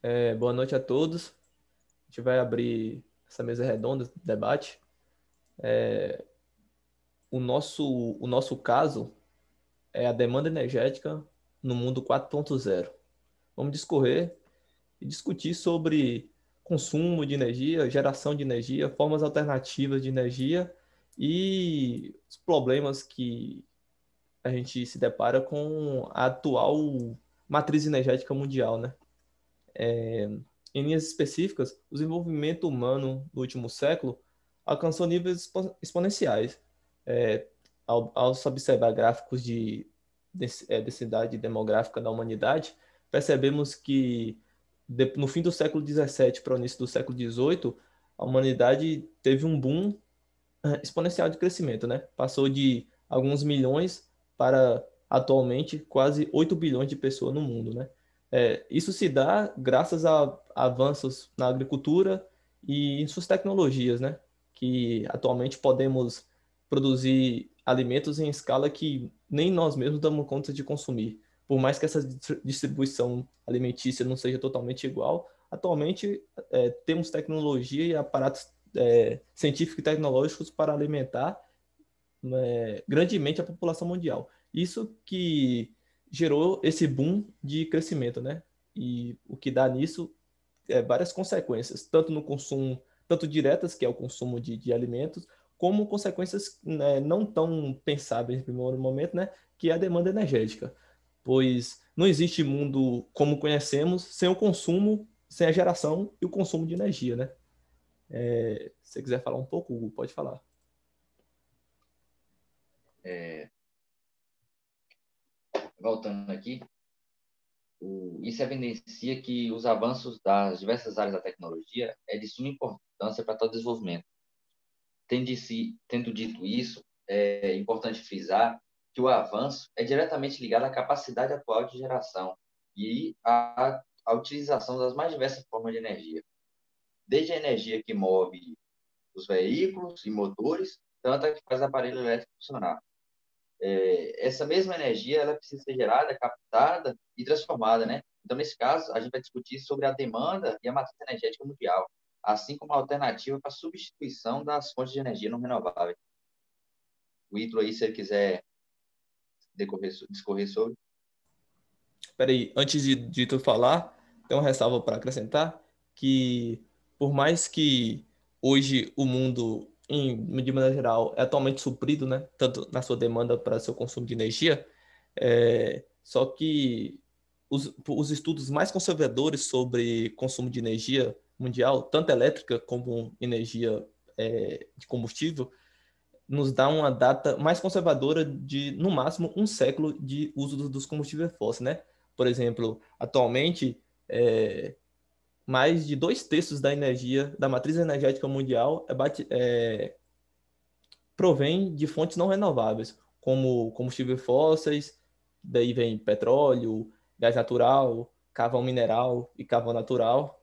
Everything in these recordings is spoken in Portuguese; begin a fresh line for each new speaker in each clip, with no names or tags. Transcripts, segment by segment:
É, boa noite a todos. A gente vai abrir essa mesa redonda de debate. É, o, nosso, o nosso caso é a demanda energética no mundo 4.0. Vamos discorrer e discutir sobre consumo de energia, geração de energia, formas alternativas de energia e os problemas que a gente se depara com a atual matriz energética mundial, né? É, em linhas específicas, o desenvolvimento humano no último século alcançou níveis exponenciais. É, ao, ao observar gráficos de é, densidade demográfica da humanidade, percebemos que de, no fim do século XVII para o início do século XVIII, a humanidade teve um boom é, exponencial de crescimento, né? Passou de alguns milhões para atualmente quase 8 bilhões de pessoas no mundo, né? É, isso se dá graças a avanços na agricultura e em suas tecnologias, né? Que atualmente podemos produzir alimentos em escala que nem nós mesmos damos conta de consumir. Por mais que essa distribuição alimentícia não seja totalmente igual, atualmente é, temos tecnologia e aparatos é, científicos e tecnológicos para alimentar é, grandemente a população mundial. Isso que gerou esse boom de crescimento, né? E o que dá nisso é várias consequências, tanto no consumo, tanto diretas, que é o consumo de, de alimentos, como consequências né, não tão pensáveis em primeiro momento, né? Que é a demanda energética. Pois não existe mundo como conhecemos sem o consumo, sem a geração e o consumo de energia, né? É, se você quiser falar um pouco, Hugo, pode falar.
É, voltando aqui, o, isso evidencia que os avanços das diversas áreas da tecnologia é de suma importância para todo desenvolvimento. Tendo, si, tendo dito isso, é importante frisar que o avanço é diretamente ligado à capacidade atual de geração e à, à utilização das mais diversas formas de energia. Desde a energia que move os veículos e motores, tanto a que faz aparelho elétrico funcionar, é, essa mesma energia ela precisa ser gerada, captada e transformada, né? Então, nesse caso, a gente vai discutir sobre a demanda e a matriz energética mundial, assim como a alternativa para a substituição das fontes de energia não renováveis. O Ítalo aí, se ele quiser decorrer, discorrer sobre.
Peraí, antes de, de tu falar, tem uma ressalva para acrescentar, que por mais que hoje o mundo em, de maneira geral, é atualmente suprido, né? Tanto na sua demanda para seu consumo de energia, é, só que os, os estudos mais conservadores sobre consumo de energia mundial, tanto elétrica como energia é, de combustível, nos dá uma data mais conservadora de, no máximo, um século de uso dos combustíveis fósseis, né? Por exemplo, atualmente, é, mais de dois terços da energia, da matriz energética mundial, é, bate, é, provém de fontes não renováveis, como combustíveis fósseis, daí vem petróleo, gás natural, carvão mineral e carvão natural.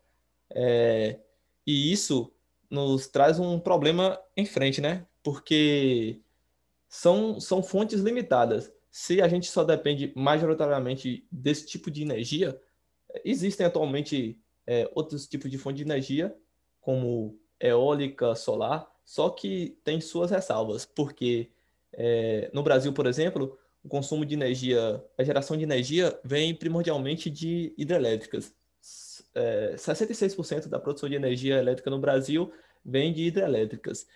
É, e isso nos traz um problema em frente, né? Porque são, são fontes limitadas. Se a gente só depende majoritariamente desse tipo de energia, existem atualmente é, outros tipos de fonte de energia, como eólica, solar, só que tem suas ressalvas, porque é, no Brasil, por exemplo, o consumo de energia, a geração de energia vem primordialmente de hidrelétricas. É, 66% da produção de energia elétrica no Brasil vem de hidrelétricas,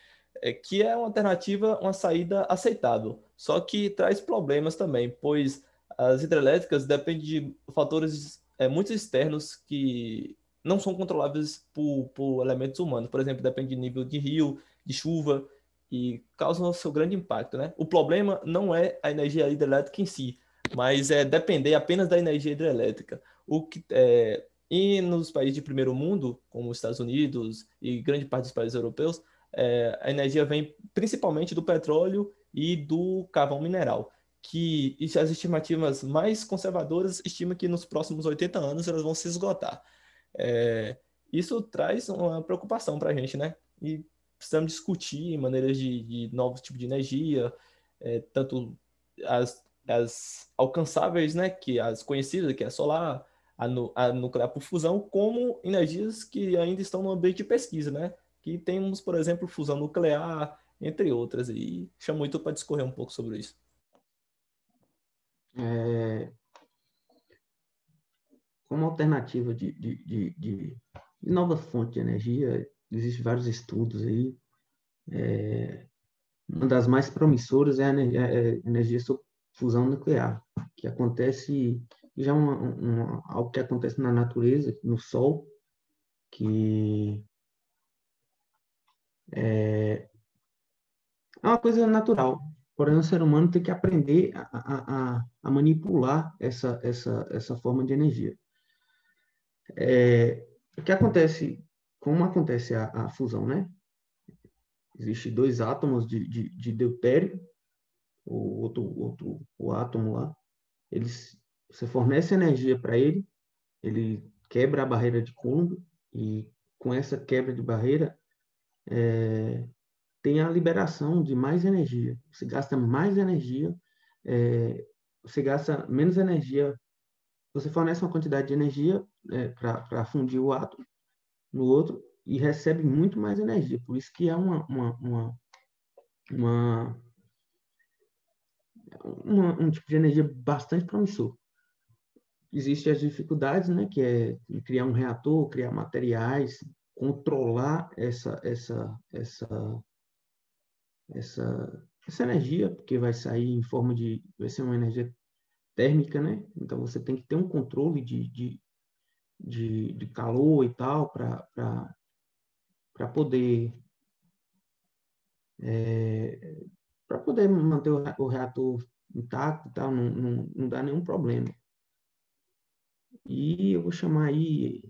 é, que é uma alternativa, uma saída aceitável, só que traz problemas também, pois as hidrelétricas dependem de fatores é, muito externos que não são controláveis por, por elementos humanos. Por exemplo, depende de nível de rio, de chuva, e causam seu grande impacto. Né? O problema não é a energia hidrelétrica em si, mas é depender apenas da energia hidrelétrica. O que, é, e nos países de primeiro mundo, como os Estados Unidos e grande parte dos países europeus, é, a energia vem principalmente do petróleo e do carvão mineral, que as estimativas mais conservadoras estimam que nos próximos 80 anos elas vão se esgotar. É, isso traz uma preocupação para a gente, né? E precisamos discutir maneiras de, de novos tipos de energia, é, tanto as, as alcançáveis, né? Que as conhecidas, que é a solar, a, a nuclear por fusão, como energias que ainda estão no ambiente de pesquisa, né? Que temos, por exemplo, fusão nuclear, entre outras, e chamo muito para discorrer um pouco sobre isso.
É, como alternativa de, de, de, de, nova fonte de energia, existem vários estudos aí. É, uma das mais promissoras é a energia, é a energia sob fusão nuclear, que acontece já uma, uma, algo que acontece na natureza, no Sol, que é, é uma coisa natural. Porém, o ser humano tem que aprender a, a, a manipular essa, essa, essa forma de energia. É, o que acontece, como acontece a, a fusão, né? Existem dois átomos de, de, de deutério, o outro, outro o átomo lá, eles, você fornece energia para ele, ele quebra a barreira de Coulomb e com essa quebra de barreira é, tem a liberação de mais energia. Você gasta mais energia, é, você gasta menos energia, você fornece uma quantidade de energia é, para fundir o átomo no outro e recebe muito mais energia. Por isso que é uma, uma, uma, uma, uma um tipo de energia bastante promissor. Existem as dificuldades, né, que é criar um reator, criar materiais, controlar essa, essa, essa essa, essa energia, porque vai sair em forma de. vai ser uma energia térmica, né? Então você tem que ter um controle de, de, de, de calor e tal para poder. É, para poder manter o, reator intacto e tal, não, não, não dá nenhum problema. E eu vou chamar aí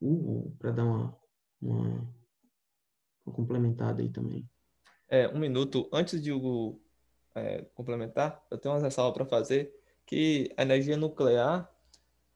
Hugo para dar uma, uma, uma complementada aí também.
É, um minuto antes de Hugo é, complementar, eu tenho uma ressalva para fazer que a energia nuclear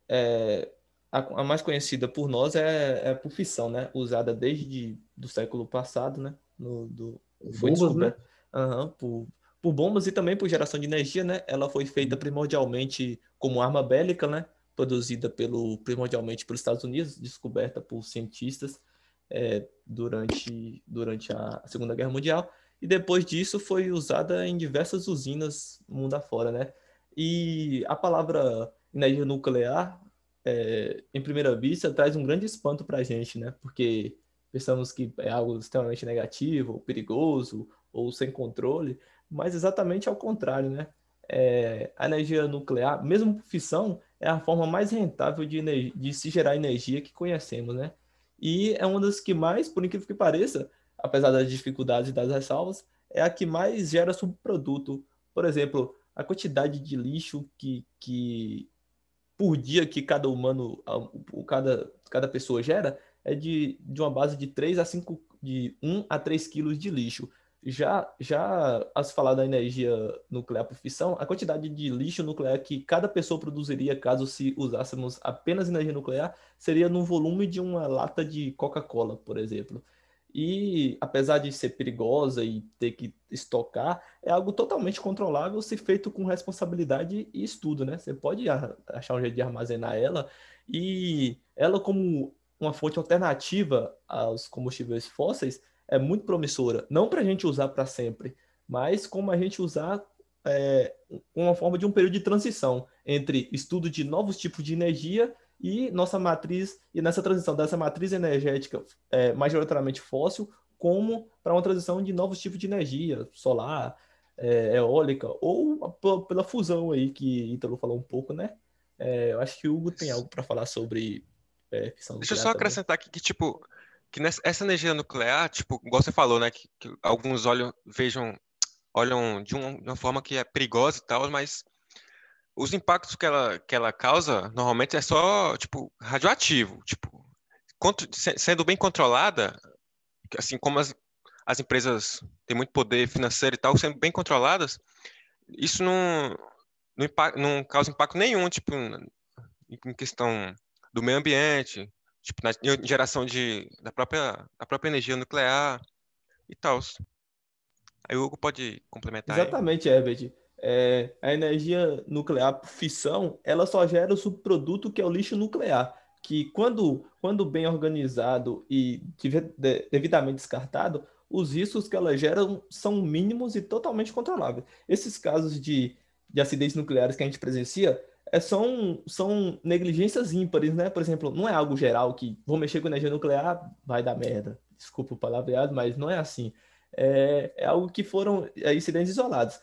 é, a, a, mais conhecida por nós é, é por fissão, né? Usada desde do século passado, né? No, do,
foi bombas, né?
Uhum, por, por bombas e também por geração de energia, né? Ela foi feita uhum. primordialmente como arma bélica, né? Produzida pelo primordialmente pelos Estados Unidos, descoberta por cientistas é, durante durante a Segunda Guerra Mundial e depois disso foi usada em diversas usinas mundo afora, né? E a palavra energia nuclear, é, em primeira vista, traz um grande espanto para a gente, né? Porque pensamos que é algo extremamente negativo, perigoso ou sem controle, mas exatamente ao contrário, né? É, a energia nuclear, mesmo por fissão, é a forma mais rentável de, de se gerar energia que conhecemos, né? E é uma das que mais, por incrível que pareça, apesar das dificuldades e das ressalvas, é a que mais gera subproduto. Por exemplo, a quantidade de lixo que, que por dia que cada humano, cada, cada pessoa gera, é de, de uma base de 3 a 5, de 1 a 3 quilos de lixo. Já, já a se falar da energia nuclear por fissão, a quantidade de lixo nuclear que cada pessoa produziria caso se usássemos apenas energia nuclear seria no volume de uma lata de Coca-Cola, por exemplo. E apesar de ser perigosa e ter que estocar, é algo totalmente controlável se feito com responsabilidade e estudo, né? Você pode achar um jeito de armazenar ela e ela como uma fonte alternativa aos combustíveis fósseis é muito promissora. Não para a gente usar para sempre, mas como a gente usar é, uma forma de um período de transição entre estudo de novos tipos de energia e nossa matriz, e nessa transição dessa matriz energética é, majoritariamente fóssil, como para uma transição de novos tipos de energia, solar, é, eólica, ou pela fusão aí que Ítalo falou um pouco, né? É, eu acho que o Hugo tem algo para falar sobre
é, Deixa eu só acrescentar aqui que, tipo, que nessa, essa energia nuclear, tipo, igual você falou, né, que, que alguns olham, vejam, olham de, um, de uma forma que é perigosa e tal, mas os impactos que ela, que ela causa normalmente é só tipo radioativo, tipo sendo bem controlada, assim como as, as empresas têm muito poder financeiro e tal, sendo bem controladas, isso não não, não causa impacto nenhum, tipo em questão do meio ambiente, tipo na geração de da própria da própria energia nuclear e tal. Aí o Hugo pode complementar.
Exatamente, Herbert É, a energia nuclear por fissão, ela só gera o subproduto que é o lixo nuclear, que quando, quando bem organizado e devidamente descartado, os riscos que ela gera são mínimos e totalmente controláveis. Esses casos de, de acidentes nucleares que a gente presencia é, são, são negligências ímpares, né? Por exemplo, não é algo geral que vou mexer com energia nuclear, vai dar merda. Desculpa o palavreado, mas não é assim. É, é algo que foram é, incidentes isolados.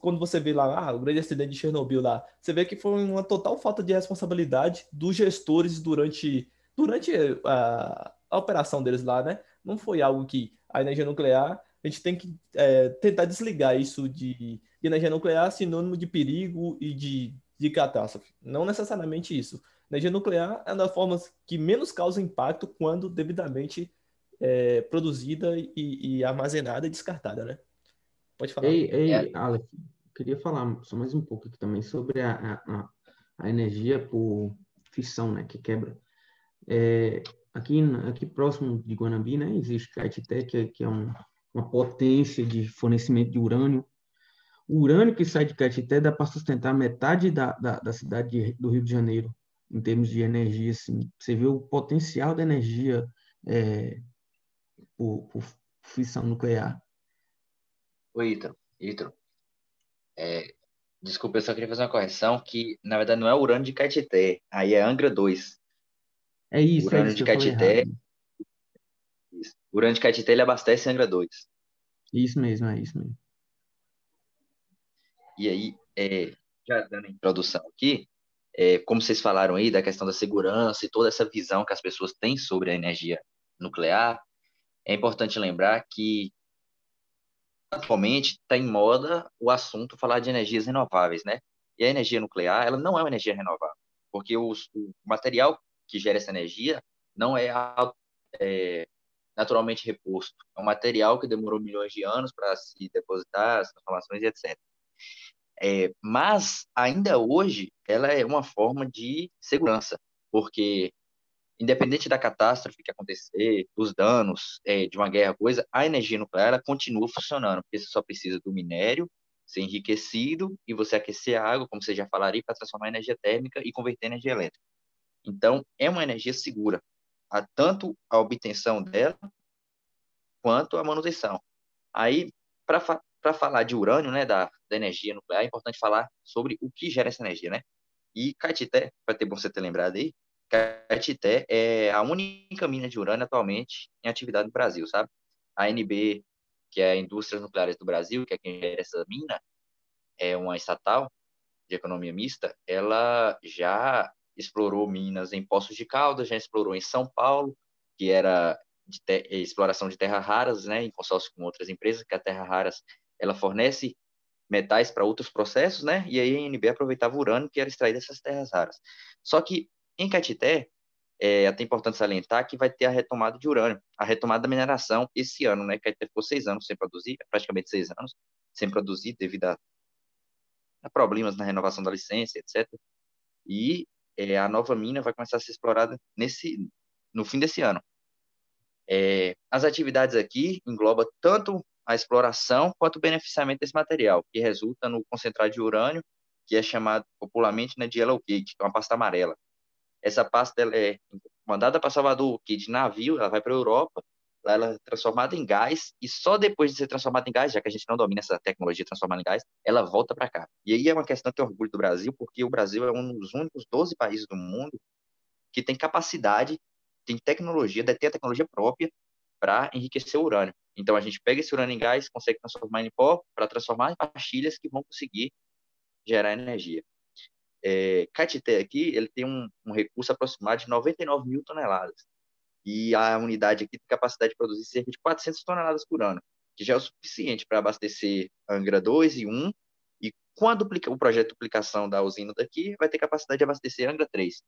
Quando você vê lá ah, o grande acidente de Chernobyl lá, você vê que foi uma total falta de responsabilidade dos gestores durante, durante a, a operação deles lá, né? Não foi algo que a energia nuclear, a gente tem que é, tentar desligar isso de, de energia nuclear sinônimo de perigo e de de catástrofe. Não necessariamente isso. energia nuclear é uma das formas que menos causa impacto quando devidamente é, produzida e, e, armazenada e descartada, né? Pode falar.
Ei, ei é. Alex, queria falar só mais um pouco aqui também sobre a, a, a energia por fissão, né, que quebra. É, aqui, aqui próximo de Guanambi, né, existe Caetité, que, é, que é um, uma potência de fornecimento de urânio o urânio que sai de Caetité dá para sustentar metade da, da, da cidade de, do Rio de Janeiro, em termos de energia. Assim. Você vê o potencial da energia é, por, por fissão nuclear.
Oi, Ítalo. Ítalo. É, desculpa, eu só queria fazer uma correção, que na verdade não é urânio de Caetité, aí é Angra 2.
É isso,
urânio
é isso
de Caetité. O urânio de Caetité ele abastece Angra 2.
Isso mesmo, é isso mesmo.
E aí, é, já dando a introdução aqui, é, como vocês falaram aí da questão da segurança e toda essa visão que as pessoas têm sobre a energia nuclear, é importante lembrar que atualmente está em moda o assunto falar de energias renováveis, né? E a energia nuclear, ela não é uma energia renovável, porque os, o material que gera essa energia não é, é naturalmente reposto. É um material que demorou milhões de anos para se depositar, as transformações e etc. É, mas, ainda hoje, ela é uma forma de segurança, porque, independente da catástrofe que acontecer, dos danos é, de uma guerra, coisa, a energia nuclear ela continua funcionando, porque você só precisa do minério ser enriquecido e você aquecer a água, como você já falaria, para transformar em energia térmica e converter em energia elétrica. Então, é uma energia segura, a, tanto a obtenção dela quanto a manutenção. Aí, para para falar de urânio, né, da, da energia nuclear, é importante falar sobre o que gera essa energia, né? E Caetité, para ter bom você ter lembrado aí, Caetité é a única mina de urânio atualmente em atividade no Brasil, sabe? A NB, que é a Indústrias Nucleares do Brasil, que é quem gera essa mina, é uma estatal de economia mista, ela já explorou minas em Poços de Caldas, já explorou em São Paulo, que era de exploração de terras raras, né, em consórcio com outras empresas, que a Terra Raras ela fornece metais para outros processos, né? E aí a NB aproveitava o urânio que era extraído dessas terras raras. Só que em Caetité, é até importante salientar que vai ter a retomada de urânio, a retomada da mineração esse ano, né? Caetité ficou seis anos sem produzir, praticamente seis anos sem produzir devido a, a problemas na renovação da licença, etc. E é, a nova mina vai começar a ser explorada nesse no fim desse ano. É, as atividades aqui englobam tanto a exploração quanto o beneficiamento desse material, que resulta no concentrado de urânio, que é chamado popularmente né, de yellow cake, que é uma pasta amarela. Essa pasta é mandada para Salvador que de navio, ela vai para a Europa, lá ela é transformada em gás, e só depois de ser transformada em gás, já que a gente não domina essa tecnologia de transformar em gás, ela volta para cá. E aí é uma questão que é orgulho do Brasil, porque o Brasil é um dos únicos 12 países do mundo que tem capacidade, tem tecnologia, detém a tecnologia própria para enriquecer o urânio. Então a gente pega esse urânio em gás, consegue transformar em pó para transformar em pastilhas que vão conseguir gerar energia. É, Caetité aqui ele tem um, um, recurso aproximado de 99 mil toneladas e a unidade aqui tem capacidade de produzir cerca de 400 toneladas por ano, que já é o suficiente para abastecer Angra 2 e 1 e quando o projeto de duplicação da usina daqui vai ter capacidade de abastecer Angra 3.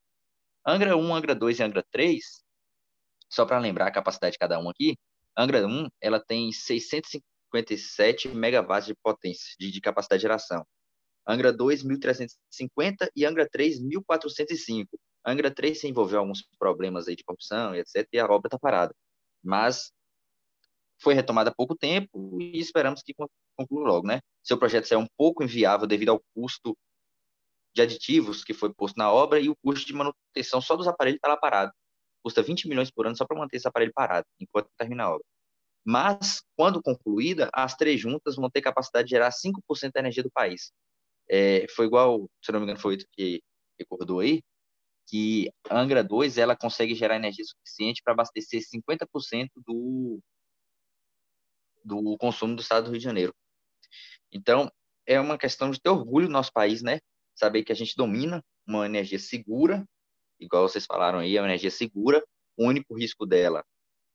Angra 1, Angra 2 e Angra 3 só para lembrar a capacidade de cada um aqui, Angra 1 ela tem 657 megawatts de potência, de, de capacidade de geração. Angra 2, 1.350 e Angra 3, 1.405. Angra 3 se envolveu alguns problemas aí de corrupção e etc. E a obra está parada. Mas foi retomada há pouco tempo e esperamos que conclua logo, né? Seu projeto é um pouco inviável devido ao custo de aditivos que foi posto na obra e o custo de manutenção só dos aparelhos está lá parado. Custa 20 milhões por ano só para manter esse aparelho parado, enquanto termina a obra. Mas, quando concluída, as três juntas vão ter capacidade de gerar 5% da energia do país. É, foi igual, se não me engano, foi o que recordou aí, que a Angra 2 ela consegue gerar energia suficiente para abastecer 50% do, do consumo do estado do Rio de Janeiro. Então, é uma questão de ter orgulho no nosso país, né? Saber que a gente domina uma energia segura, igual vocês falaram aí, é uma energia segura. O único risco dela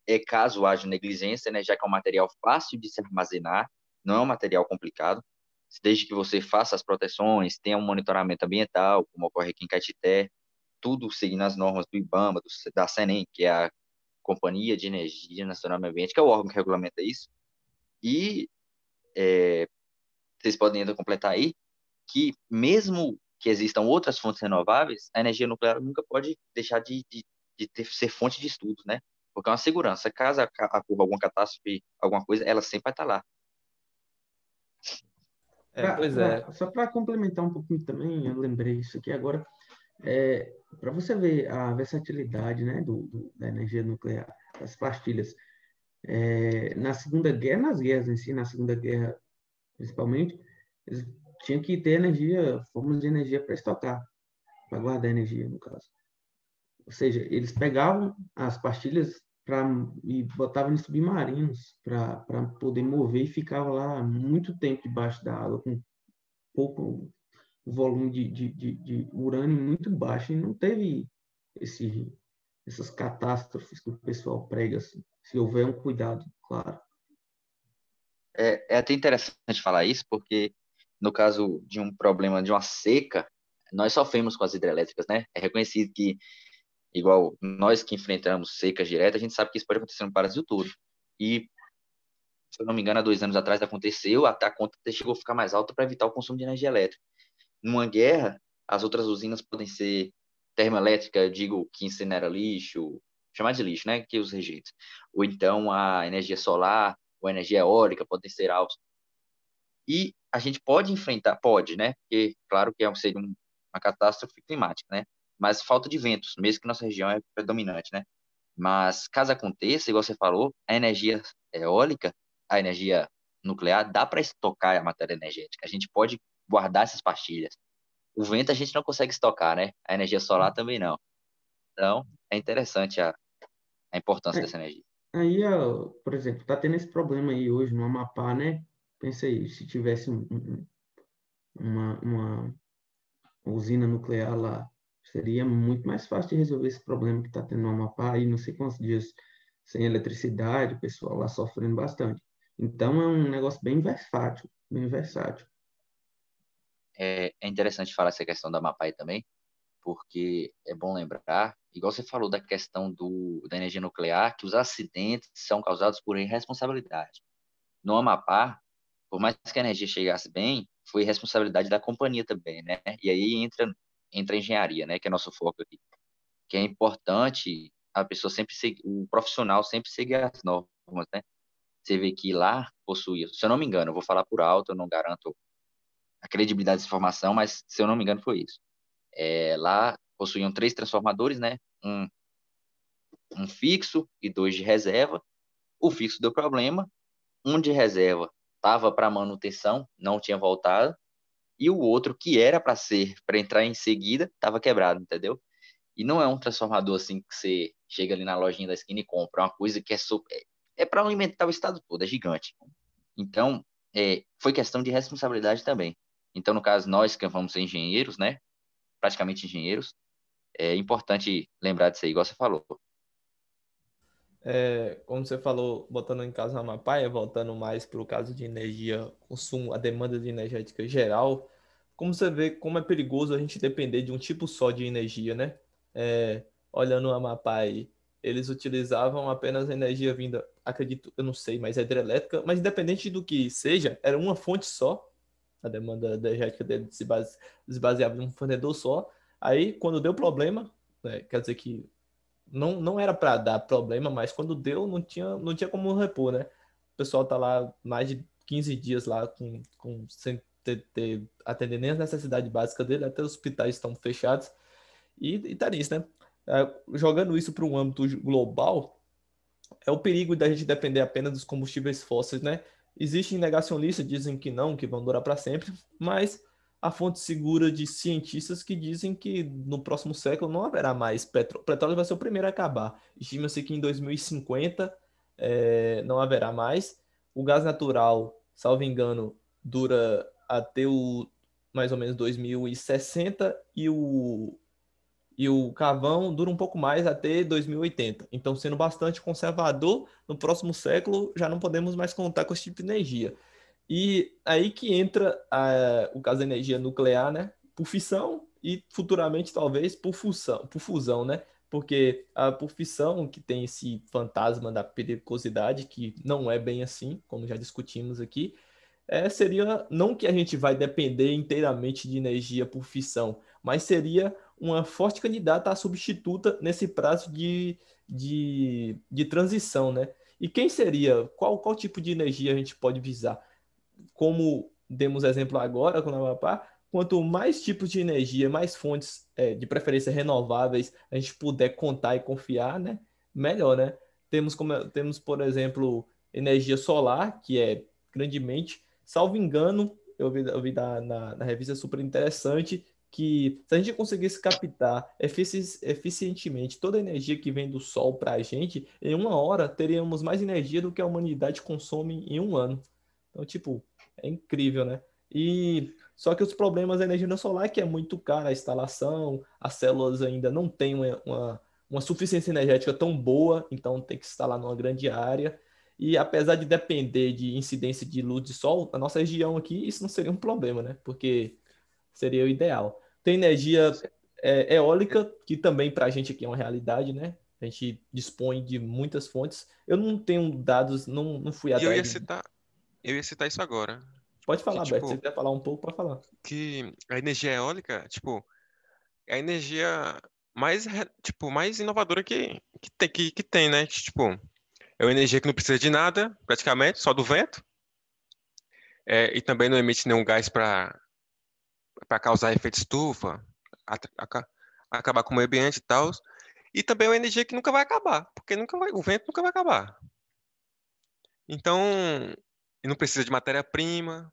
é caso haja negligência, né? Já que é um material fácil de se armazenar, não é um material complicado. Desde que você faça as proteções, tenha um monitoramento ambiental, como ocorre aqui em Caetité, tudo seguindo as normas do IBAMA, do, da CENEM, que é a Companhia de Energia Nacional do Meio Ambiente, que é o órgão que regulamenta isso. E é, vocês podem ainda completar aí que mesmo que existam outras fontes renováveis, a energia nuclear nunca pode deixar de, de, de ter, ser fonte de estudos, né? Porque é uma segurança. Caso ocorra alguma catástrofe, alguma coisa, ela sempre vai estar lá.
É, pra, pois é. Pra, só para complementar um pouquinho também, eu lembrei isso aqui agora. É, para você ver a versatilidade né, do, do, da energia nuclear, das pastilhas, é, na Segunda Guerra, nas guerras em si, na Segunda Guerra principalmente, eles tinham que ter energia, formas de energia para estocar, para guardar energia, no caso. Ou seja, eles pegavam as pastilhas pra, e botavam em submarinos para poder mover e ficava lá muito tempo debaixo da água, com pouco volume de, de, de, de urânio muito baixo, e não teve esse, essas catástrofes que o pessoal prega. Assim se houver um cuidado, claro.
É, é até interessante falar isso, porque no caso de um problema de uma seca, nós sofremos com as hidrelétricas, né? É reconhecido que, igual nós que enfrentamos secas diretas, a gente sabe que isso pode acontecer no Brasil todo. E, se eu não me engano, há dois anos atrás aconteceu, até a conta chegou a ficar mais alta para evitar o consumo de energia elétrica. Numa guerra, as outras usinas podem ser termoelétrica, digo que incinera lixo, chamar de lixo, né, que os rejeitos. Ou então a energia solar, ou energia eólica podem ser altos. E a gente pode enfrentar, pode, né, porque claro que é seria uma catástrofe climática, né, mas falta de ventos, mesmo que nossa região é predominante, né. Mas caso aconteça, igual você falou, a energia eólica, a energia nuclear, dá para estocar a matéria energética. A gente pode guardar essas pastilhas. O vento a gente não consegue estocar, né? A energia solar também não. Então, é interessante a, a importância é, dessa energia.
Aí, por exemplo, está tendo esse problema aí hoje no Amapá, né? Pensa aí, se tivesse um, uma, uma usina nuclear lá, seria muito mais fácil de resolver esse problema que está tendo no Amapá aí não sei quantos dias sem eletricidade, o pessoal lá sofrendo bastante. Então é um negócio bem versátil, bem versátil.
É, é interessante falar essa questão da Amapá aí também, porque é bom lembrar, igual você falou da questão do, da energia nuclear, que os acidentes são causados por irresponsabilidade. No Amapá, por mais que a energia chegasse bem, foi responsabilidade da companhia também, né? E aí entra entra a engenharia, né, que é nosso foco aqui. Que é importante a pessoa sempre seguir, o profissional sempre seguir as normas, né? Você vê que lá possui, se eu não me engano, eu vou falar por alto, eu não garanto a credibilidade dessa informação, mas se eu não me engano foi isso é, lá possuíam três transformadores, né? Um, um fixo e dois de reserva. O fixo deu problema, um de reserva estava para manutenção, não tinha voltado, e o outro que era para ser para entrar em seguida estava quebrado, entendeu? E não é um transformador assim que você chega ali na lojinha da esquina e compra, é uma coisa que é super, é, é para alimentar o estado todo, é gigante. Então, é, foi questão de responsabilidade também. Então, no caso, nós que vamos ser engenheiros, né? praticamente engenheiros. É importante lembrar disso aí, igual você falou.
É, como você falou, botando em casa uma paia, voltando mais para o caso de energia, consumo, a demanda de energética geral, como você vê como é perigoso a gente depender de um tipo só de energia, né? É, olhando o Amapá aí, eles utilizavam apenas energia vinda, acredito, eu não sei, mas hidrelétrica, mas independente do que seja, era uma fonte só, a demanda energética dele se, base, se baseava em um fornecedor só. Aí, quando deu problema, né, quer dizer que não, não era para dar problema, mas quando deu, não tinha, não tinha como repor, né? pessoal tá lá mais de 15 dias lá com, com sem ter, ter atender nem a necessidade básica dele, até os hospitais estão fechados. E, e tá nisso, né? É, jogando isso para um âmbito global, é o perigo da gente depender apenas dos combustíveis fósseis, né? Existem negacionistas dizem que não, que vão durar para sempre, mas a fonte segura de cientistas que dizem que no próximo século não haverá mais petróleo. Petróleo vai ser o primeiro a acabar. Estima-se que em 2050 é, não haverá mais. O gás natural, salvo engano, dura até o mais ou menos 2060 e o e o carvão dura um pouco mais até 2080. Então, sendo bastante conservador, no próximo século já não podemos mais contar com esse tipo de energia. E aí que entra a, o caso da energia nuclear, né? Por fissão e futuramente talvez por fusão, por fusão, né? Porque a por fissão, que tem esse fantasma da perigosidade, que não é bem assim, como já discutimos aqui, é, seria não que a gente vai depender inteiramente de energia por fissão, mas seria uma forte candidata a substituta nesse prazo de, de, de transição, né? E quem seria? Qual, qual tipo de energia a gente pode visar? Como demos exemplo agora com o Amapá, quanto mais tipos de energia, mais fontes é, de preferência renováveis a gente puder contar e confiar, né, melhor, né? Temos, como, temos, por exemplo, energia solar, que é grandemente, salvo engano, eu vi, eu vi na, na, na revista super interessante, que se a gente conseguisse captar efici eficientemente toda a energia que vem do Sol para a gente, em uma hora teríamos mais energia do que a humanidade consome em um ano. Então, tipo, é incrível, né? E só que os problemas da energia solar é que é muito cara a instalação, as células ainda não têm uma, uma, uma suficiência energética tão boa, então tem que instalar numa grande área. E apesar de depender de incidência de luz de sol, na nossa região aqui, isso não seria um problema, né? Porque seria o ideal. Tem energia é, eólica, que também para a gente aqui é uma realidade, né? A gente dispõe de muitas fontes. Eu não tenho dados, não, não fui atrás.
Eu ia citar, eu ia citar isso agora.
Pode falar, que, Beto. Tipo, se você quiser falar um pouco, pode falar.
Que a energia eólica, tipo, é a energia mais, tipo, mais inovadora que, que, tem, que, que tem, né? Tipo, é uma energia que não precisa de nada, praticamente, só do vento. É, e também não emite nenhum gás para causar efeito estufa, a, a, acabar com o meio ambiente e tal. E também é uma energia que nunca vai acabar, porque nunca vai, o vento nunca vai acabar. Então, e não precisa de matéria-prima.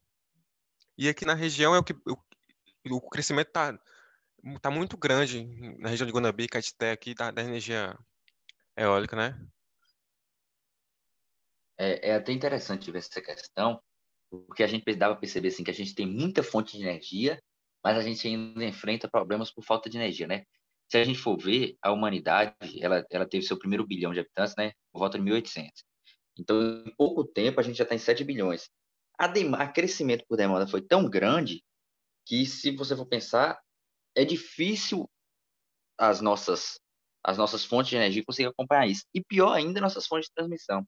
E aqui na região é o que o, o crescimento está tá muito grande na região de Guanabí, Caetité, aqui da, da energia eólica, né?
É, é, até interessante ver essa questão, porque a gente dava para perceber assim, que a gente tem muita fonte de energia, mas a gente ainda enfrenta problemas por falta de energia, né? Se a gente for ver, a humanidade, ela, ela teve seu primeiro bilhão de habitantes, né, por volta de 1800. Então, em pouco tempo, a gente já está em 7 bilhões. A, demanda, crescimento por demanda foi tão grande que, se você for pensar, é difícil as nossas, as nossas fontes de energia conseguir acompanhar isso. E pior ainda, nossas fontes de transmissão.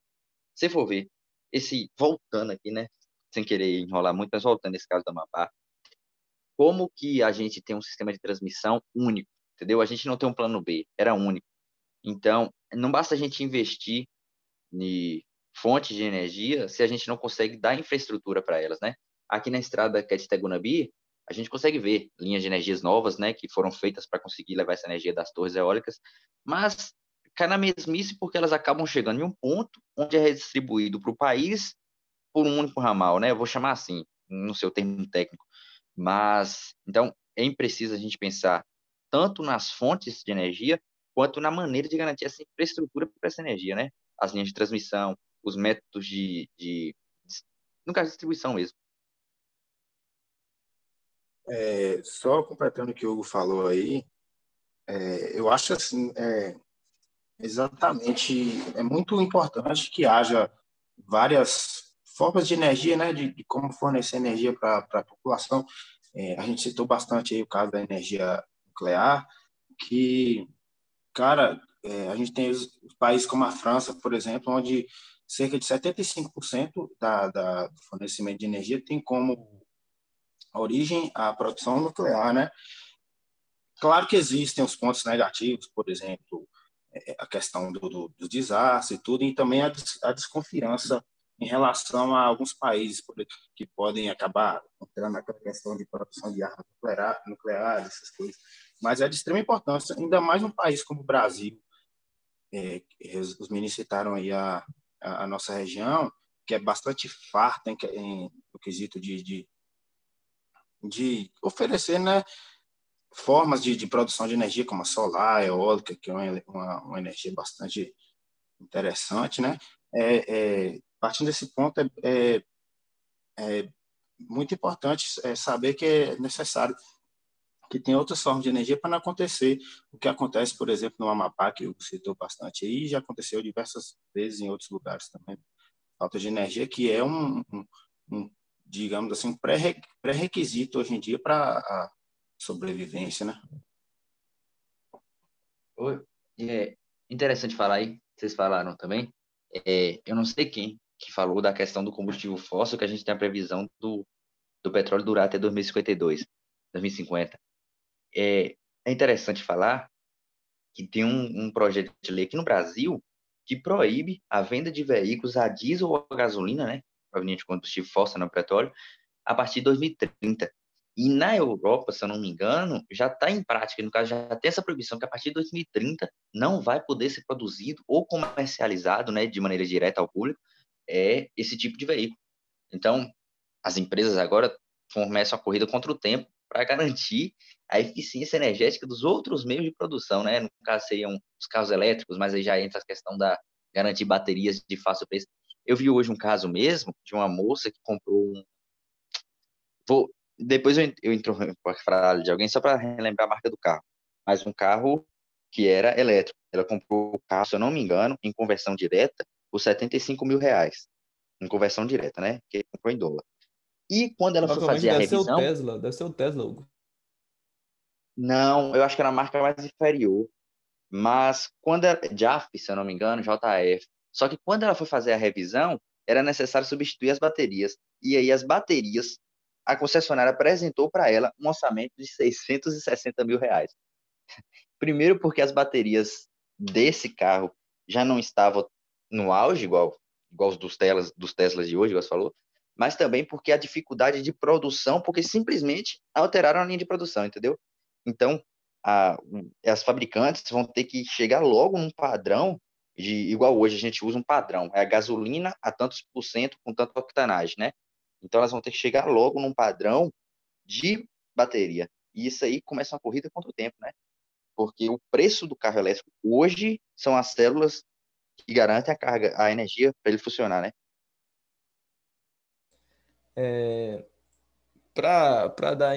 Se for ver, esse voltando aqui, né? Sem querer enrolar muito, mas voltando nesse caso da Amapá, como que a gente tem um sistema de transmissão único, entendeu? A gente não tem um plano B, era único. Então, não basta a gente investir em fontes de energia se a gente não consegue dar infraestrutura para elas, né? Aqui na estrada Caetité-Guanabi, a gente consegue ver linhas de energias novas, né, que foram feitas para conseguir levar essa energia das torres eólicas, mas cai na mesmice porque elas acabam chegando em um ponto onde é redistribuído para o país por um único ramal, né? Eu vou chamar assim, no seu termo técnico. Mas, então, é impreciso a gente pensar tanto nas fontes de energia quanto na maneira de garantir essa infraestrutura para essa energia, né? As linhas de transmissão, os métodos de, de, de no caso distribuição mesmo.
É, só completando o que o Hugo falou aí, é, eu acho assim, é, exatamente, é muito importante que haja várias formas de energia, né, de, de como fornecer energia para a população. É, a gente citou bastante aí o caso da energia nuclear, que, cara, é, a gente tem países como a França, por exemplo, onde cerca de 75% da, da, do fornecimento de energia tem como origem a produção nuclear, né? Claro que existem os pontos negativos, por exemplo, é, a questão do, do, do desastre e tudo, e também a, a desconfiança em relação a alguns países que podem acabar entrando naquela questão de produção de armas nucleares, nuclear, essas coisas. Mas é de extrema importância, ainda mais um país como o Brasil. É, os meninos citaram aí a, a, nossa região, que é bastante farta em, em, no quesito de, de, de oferecer né, formas de, de, produção de energia, como a solar, a eólica, que é uma, uma, uma energia bastante interessante, né? É, é, partindo desse ponto, é, é, é muito importante é, saber que é necessário que tem outras formas de energia para não acontecer o que acontece, por exemplo, no Amapá, que eu citou bastante aí, já aconteceu diversas vezes em outros lugares também. Falta de energia, que é um, um, um digamos assim, pré-requisito hoje em dia para a sobrevivência, né?
É interessante falar aí, vocês falaram também, é, eu não sei quem que falou da questão do combustível fóssil, que a gente tem a previsão do, do petróleo durar até 2052, 2050. É, é interessante falar que tem um, um projeto de lei aqui no Brasil que proíbe a venda de veículos a diesel ou a gasolina, né, proveniente de combustível fóssil, não petróleo, a partir de 2030. E na Europa, se eu não me engano, já está em prática, no caso, já tem essa proibição que a partir de 2030 não vai poder ser produzido ou comercializado né, de maneira direta ao público é, esse tipo de veículo. Então, as empresas agora começam a corrida contra o tempo para garantir a eficiência energética dos outros meios de produção, né? No caso, seriam os carros elétricos, mas aí já entra a questão da garantir baterias de fácil preço. Eu vi hoje um caso mesmo de uma moça que comprou um. Vou, depois eu, eu entro para falar de alguém só para relembrar a marca do carro. Mas um carro que era elétrico. Ela comprou o carro, se eu não me engano, em conversão direta, por 75 mil reais. Em conversão direta, né? Que comprou em dólar. E quando ela foi fazer a revisão...
Deve ser o Tesla, deve ser o Tesla, Hugo.
Não, eu acho que era a marca mais inferior. Mas quando ela... JAF, se eu não me engano, JF. Só que quando ela foi fazer a revisão, era necessário substituir as baterias. E aí as baterias a concessionária apresentou para ela um orçamento de 660 mil reais. Primeiro porque as baterias desse carro já não estavam no auge, igual, igual os dos Teslas, dos Teslas de hoje, igual você falou, mas também porque a dificuldade de produção, porque simplesmente alteraram a linha de produção, entendeu? Então, a, as fabricantes vão ter que chegar logo num padrão de, igual hoje a gente usa um padrão, é a gasolina a tantos por cento com tanta octanagem, né? Então elas vão ter que chegar logo num padrão de bateria. E isso aí começa uma corrida contra o tempo, né? Porque o preço do carro elétrico hoje são as células que garantem a carga, a energia para ele funcionar, né?
É, para dar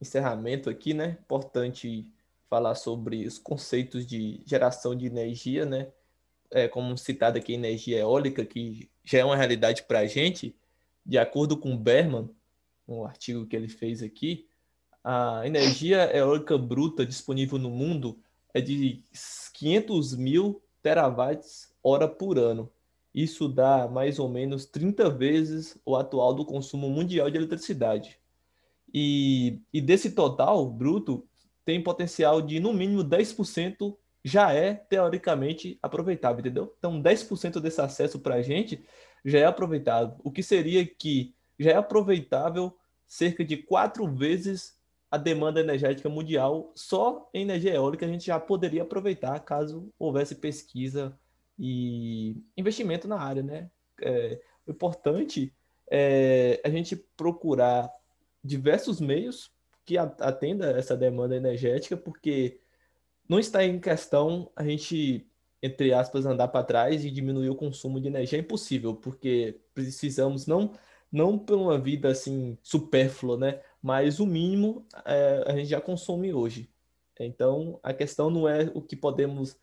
encerramento aqui, né? Importante falar sobre os conceitos de geração de energia, né? É, como citado aqui, energia eólica, que já é uma realidade para a gente de acordo com Berman, um artigo que ele fez aqui, a energia eólica bruta disponível no mundo é de 500 mil terawatts hora por ano. Isso dá mais ou menos 30 vezes o atual do consumo mundial de eletricidade. E, e desse total bruto, tem potencial de no mínimo 10% já é teoricamente aproveitável, entendeu? Então, 10% desse acesso para a gente já é aproveitável. O que seria que já é aproveitável cerca de quatro vezes a demanda energética mundial só em energia eólica a gente já poderia aproveitar caso houvesse pesquisa e investimento na área, né? É, o importante é a gente procurar diversos meios que atenda essa demanda energética, porque não está em questão a gente entre aspas, andar para trás e diminuir o consumo de energia é impossível, porque precisamos não não por uma vida assim supérflua, né? Mas o mínimo é, a gente já consome hoje. Então a questão não é o que podemos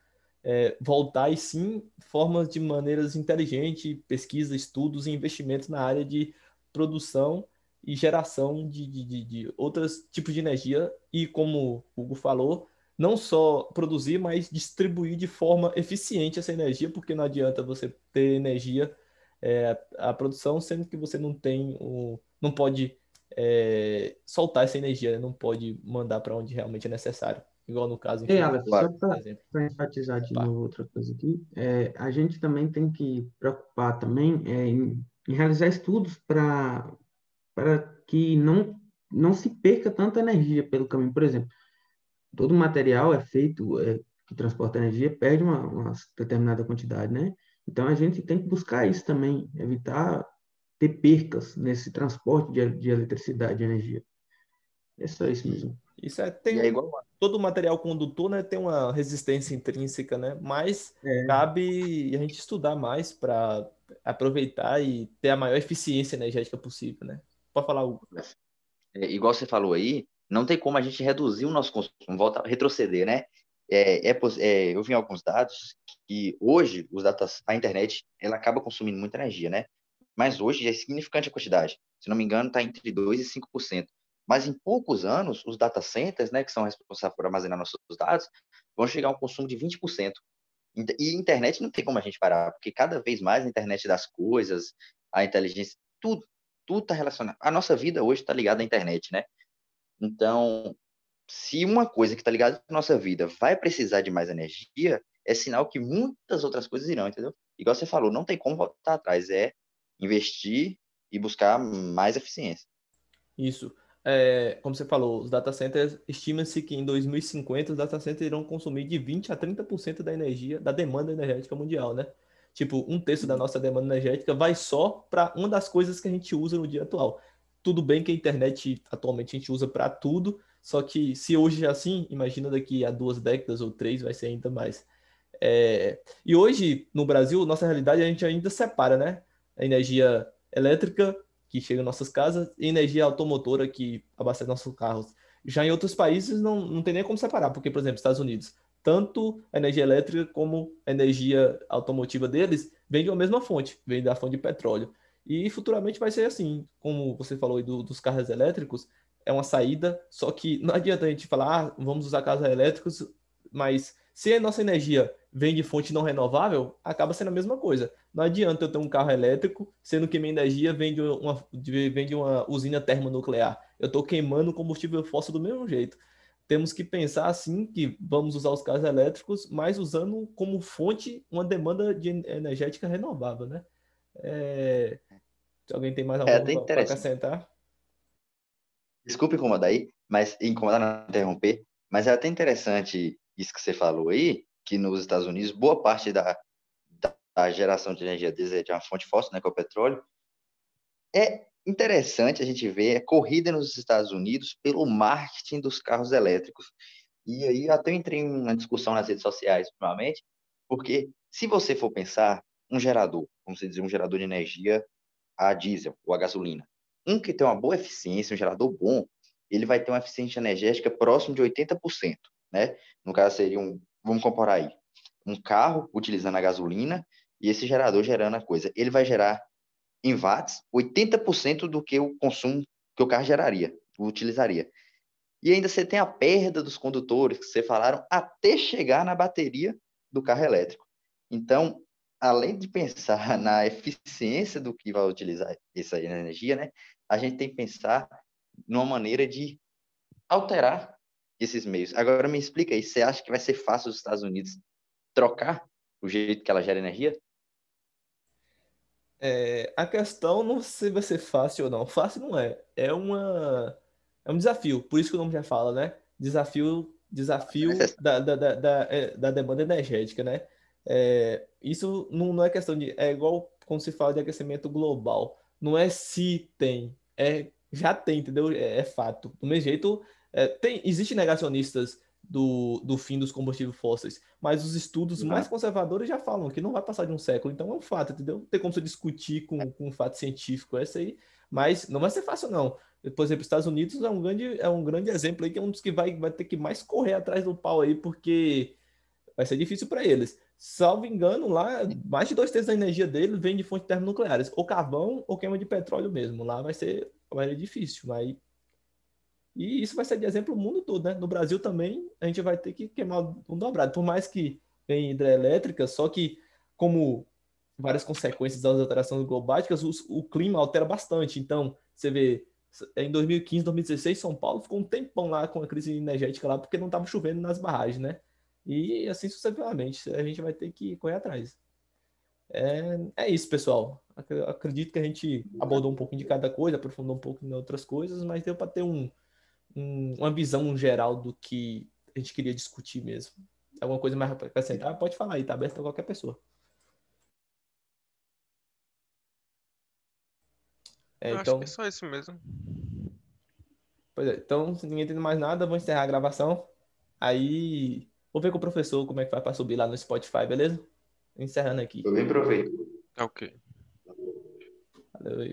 é, voltar, e sim formas de maneiras inteligentes, pesquisa, estudos e investimentos na área de produção e geração de, de, de, outros tipos de energia. E como o Hugo falou, não só produzir, mas distribuir de forma eficiente essa energia, porque não adianta você ter energia, é, a produção, sendo que você não tem, o, não pode é, soltar essa energia, não pode mandar para onde realmente é necessário. Igual no caso.
Enfim, é, Alex, só para enfatizar de tá. novo outra coisa aqui, é, a gente também tem que preocupar também é, em em realizar estudos para que não, não se perca tanta energia pelo caminho. Por exemplo, todo material é feito, é, que transporta energia, perde uma, uma determinada quantidade, né? Então a gente tem que buscar isso também, evitar ter percas nesse transporte de, de eletricidade, de energia. É só isso mesmo.
Isso é, tem, é igual... todo material condutor né, tem uma resistência intrínseca, né? Mas é. cabe a gente estudar mais para aproveitar e ter a maior eficiência energética possível, né? Pode falar, Hugo.
É, igual você falou aí, não tem como a gente reduzir o nosso consumo, volta a retroceder, né? É, é, é, eu vi alguns dados que hoje os datas, a internet ela acaba consumindo muita energia, né? Mas hoje é significante a quantidade. Se não me engano, está entre 2% e 5%. Mas em poucos anos, os data centers, né, que são responsáveis por armazenar nossos dados, vão chegar a um consumo de 20%. E internet não tem como a gente parar, porque cada vez mais a internet das coisas, a inteligência, tudo, tudo está relacionado. A nossa vida hoje está ligada à internet, né? Então, se uma coisa que está ligada à nossa vida vai precisar de mais energia, é sinal que muitas outras coisas irão, entendeu? Igual você falou, não tem como voltar atrás, é investir e buscar mais eficiência.
Isso. É, como você falou, os data centers, estima-se que em 2050 os data centers irão consumir de 20 a 30% da energia, da demanda energética mundial, né? Tipo, um terço da nossa demanda energética vai só para uma das coisas que a gente usa no dia atual. Tudo bem que a internet atualmente a gente usa para tudo, só que se hoje é assim, imagina daqui a duas décadas ou três vai ser ainda mais. É... E hoje, no Brasil, nossa realidade a gente ainda separa, né? A energia elétrica que chega em nossas casas e energia automotora que abastece nossos carros. Já em outros países não, não tem nem como separar, porque, por exemplo, Estados Unidos, tanto a energia elétrica como a energia automotiva deles vem de uma mesma fonte, vem da fonte de petróleo. E futuramente vai ser assim, como você falou do, dos carros elétricos, é uma saída, só que não adianta a gente falar, ah, vamos usar carros elétricos, mas se a nossa energia vem de fonte não renovável, acaba sendo a mesma coisa. Não adianta eu ter um carro elétrico, sendo que minha energia vem de uma, vem de uma usina termonuclear. Eu estou queimando combustível fóssil do mesmo jeito. Temos que pensar assim que vamos usar os carros elétricos, mas usando como fonte uma demanda de energética renovável, né? É... Se alguém tem mais
alguma é, coisa para acrescentar? Desculpe incomodar aí, mas incomodar não interromper, mas é até interessante isso que você falou aí, que nos Estados Unidos, boa parte da, da, geração de energia deles é de uma fonte fóssil, né, que é o petróleo. É interessante a gente ver a corrida nos Estados Unidos pelo marketing dos carros elétricos. E aí até entrei em uma discussão nas redes sociais, ultimamente, porque se você for pensar um gerador, vamos dizer, um gerador de energia a diesel ou a gasolina, um que tem uma boa eficiência, um gerador bom, ele vai ter uma eficiência energética próximo de 80%, né? No caso seria um vamos comparar aí, um carro utilizando a gasolina e esse gerador gerando a coisa. Ele vai gerar em watts 80% do que o consumo que o carro geraria, utilizaria. E ainda você tem a perda dos condutores que você falaram até chegar na bateria do carro elétrico. Então, além de pensar na eficiência do que vai utilizar essa energia, né, a gente tem que pensar numa maneira de alterar esses meios. Agora me explica aí, você acha que vai ser fácil os Estados Unidos trocar o jeito que ela gera energia?
É, a questão não se vai ser fácil ou não. Fácil não é. É uma é um desafio. Por isso que o nome já fala, né? Desafio desafio da, da, da, da, é, da demanda energética, né? É, isso não, não é questão de é igual quando se fala de aquecimento global. Não é se tem, é já tem, entendeu? É, é fato. Do mesmo jeito é, tem, existe negacionistas do, do fim dos combustíveis fósseis, mas os estudos mais conservadores já falam que não vai passar de um século, então é um fato, entendeu? Não tem como você discutir com, com um fato científico essa aí, mas não vai ser fácil, não. Por exemplo, os Estados Unidos é um grande, é um grande exemplo aí, que é um dos que vai, vai ter que mais correr atrás do pau aí, porque vai ser difícil para eles. Salvo engano, lá, mais de dois terços da energia deles vem de fontes termonucleares, ou carvão ou queima de petróleo mesmo. Lá vai ser, vai ser difícil, mas e isso vai ser de exemplo o mundo todo, né? No Brasil também a gente vai ter que queimar um dobrado. Por mais que tem hidrelétrica, só que como várias consequências das alterações globais, o, o clima altera bastante. Então, você vê, em 2015, 2016, São Paulo ficou um tempão lá com a crise energética lá, porque não estava chovendo nas barragens, né? E assim sucessivamente, a gente vai ter que correr atrás. É, é isso, pessoal. Acredito que a gente abordou um pouquinho de cada coisa, aprofundou um pouco em outras coisas, mas deu para ter um, um, uma visão geral do que a gente queria discutir mesmo. Alguma coisa mais para acrescentar? Pode falar aí, tá aberto a qualquer pessoa.
É, então... Acho que é só isso mesmo.
Pois é, então, se ninguém tem mais nada, vou encerrar a gravação. Aí, vou ver com o professor como é que faz para subir lá no Spotify, beleza? Encerrando aqui.
Eu bem proveito.
Ok.
Valeu aí.